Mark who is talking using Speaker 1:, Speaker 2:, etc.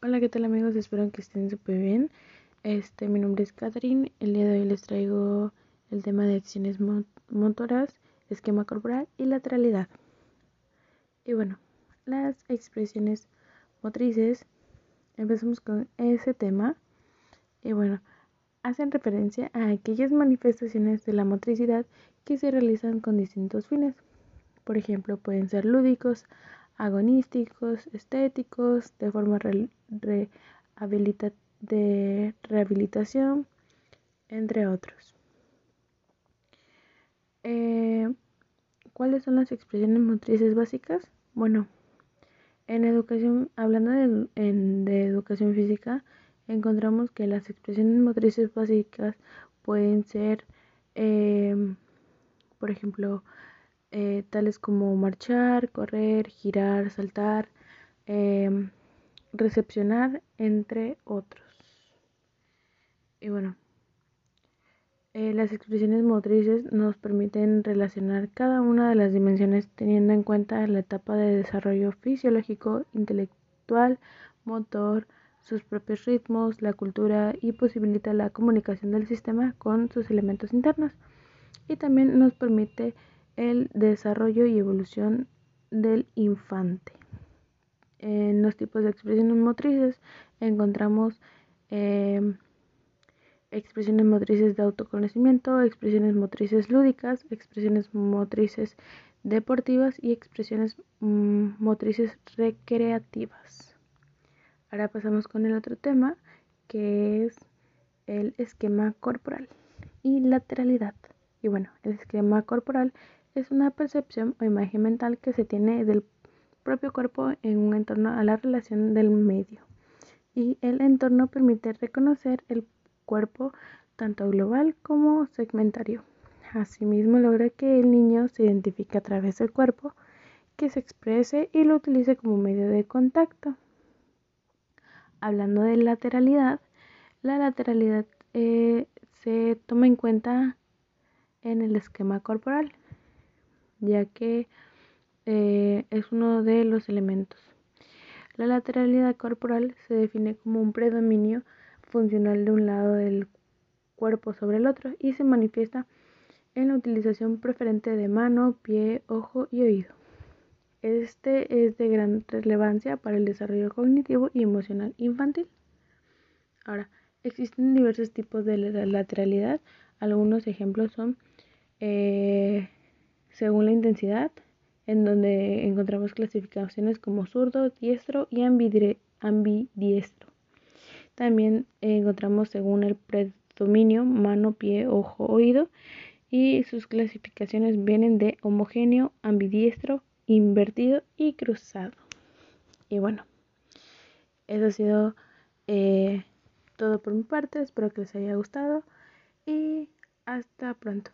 Speaker 1: Hola, ¿qué tal amigos? Espero que estén súper bien. Este, mi nombre es Catherine. El día de hoy les traigo el tema de acciones motoras, esquema corporal y lateralidad. Y bueno, las expresiones motrices, empezamos con ese tema. Y bueno, hacen referencia a aquellas manifestaciones de la motricidad que se realizan con distintos fines. Por ejemplo, pueden ser lúdicos, agonísticos, estéticos, de forma de rehabilitación, entre otros. Eh, ¿Cuáles son las expresiones motrices básicas? Bueno, en educación, hablando de, educación física, encontramos que las expresiones motrices básicas pueden ser, eh, por ejemplo, eh, tales como marchar, correr, girar, saltar, em, recepcionar, entre otros. Y bueno, eh, las expresiones motrices nos permiten relacionar cada una de las dimensiones teniendo en cuenta la etapa de desarrollo fisiológico, intelectual, motor, sus propios ritmos, la cultura y posibilita la comunicación del sistema con sus elementos internos. Y también nos permite el desarrollo y evolución del infante. En los tipos de expresiones motrices encontramos em, expresiones motrices de autoconocimiento, expresiones motrices lúdicas, expresiones motrices deportivas y expresiones mm, motrices recreativas. Ahora pasamos con el otro tema que es el esquema corporal y lateralidad. Y bueno, el esquema corporal es una percepción o imagen mental que se tiene del propio cuerpo en un entorno a la relación del medio. Y el entorno permite reconocer el cuerpo tanto global como segmentario. Asimismo, logra que el niño se identifique a través del cuerpo, que se exprese y lo utilice como medio de contacto. Hablando de lateralidad, la lateralidad eh, se toma en cuenta en el esquema corporal ya que eh, es uno de los elementos. La lateralidad corporal se define como un predominio funcional de un lado del cuerpo sobre el otro y se manifiesta en la utilización preferente de mano, pie, ojo y oído. Este es de gran relevancia para el desarrollo cognitivo y emocional infantil. Ahora, existen diversos tipos de lateralidad. Algunos ejemplos son eh, según la intensidad, en donde encontramos clasificaciones como zurdo, diestro y ambidiestro. También encontramos según el predominio mano, pie, ojo, oído y sus clasificaciones vienen de homogéneo, ambidiestro, invertido y cruzado. Y bueno, eso ha sido eh, todo por mi parte. Espero que les haya gustado y hasta pronto.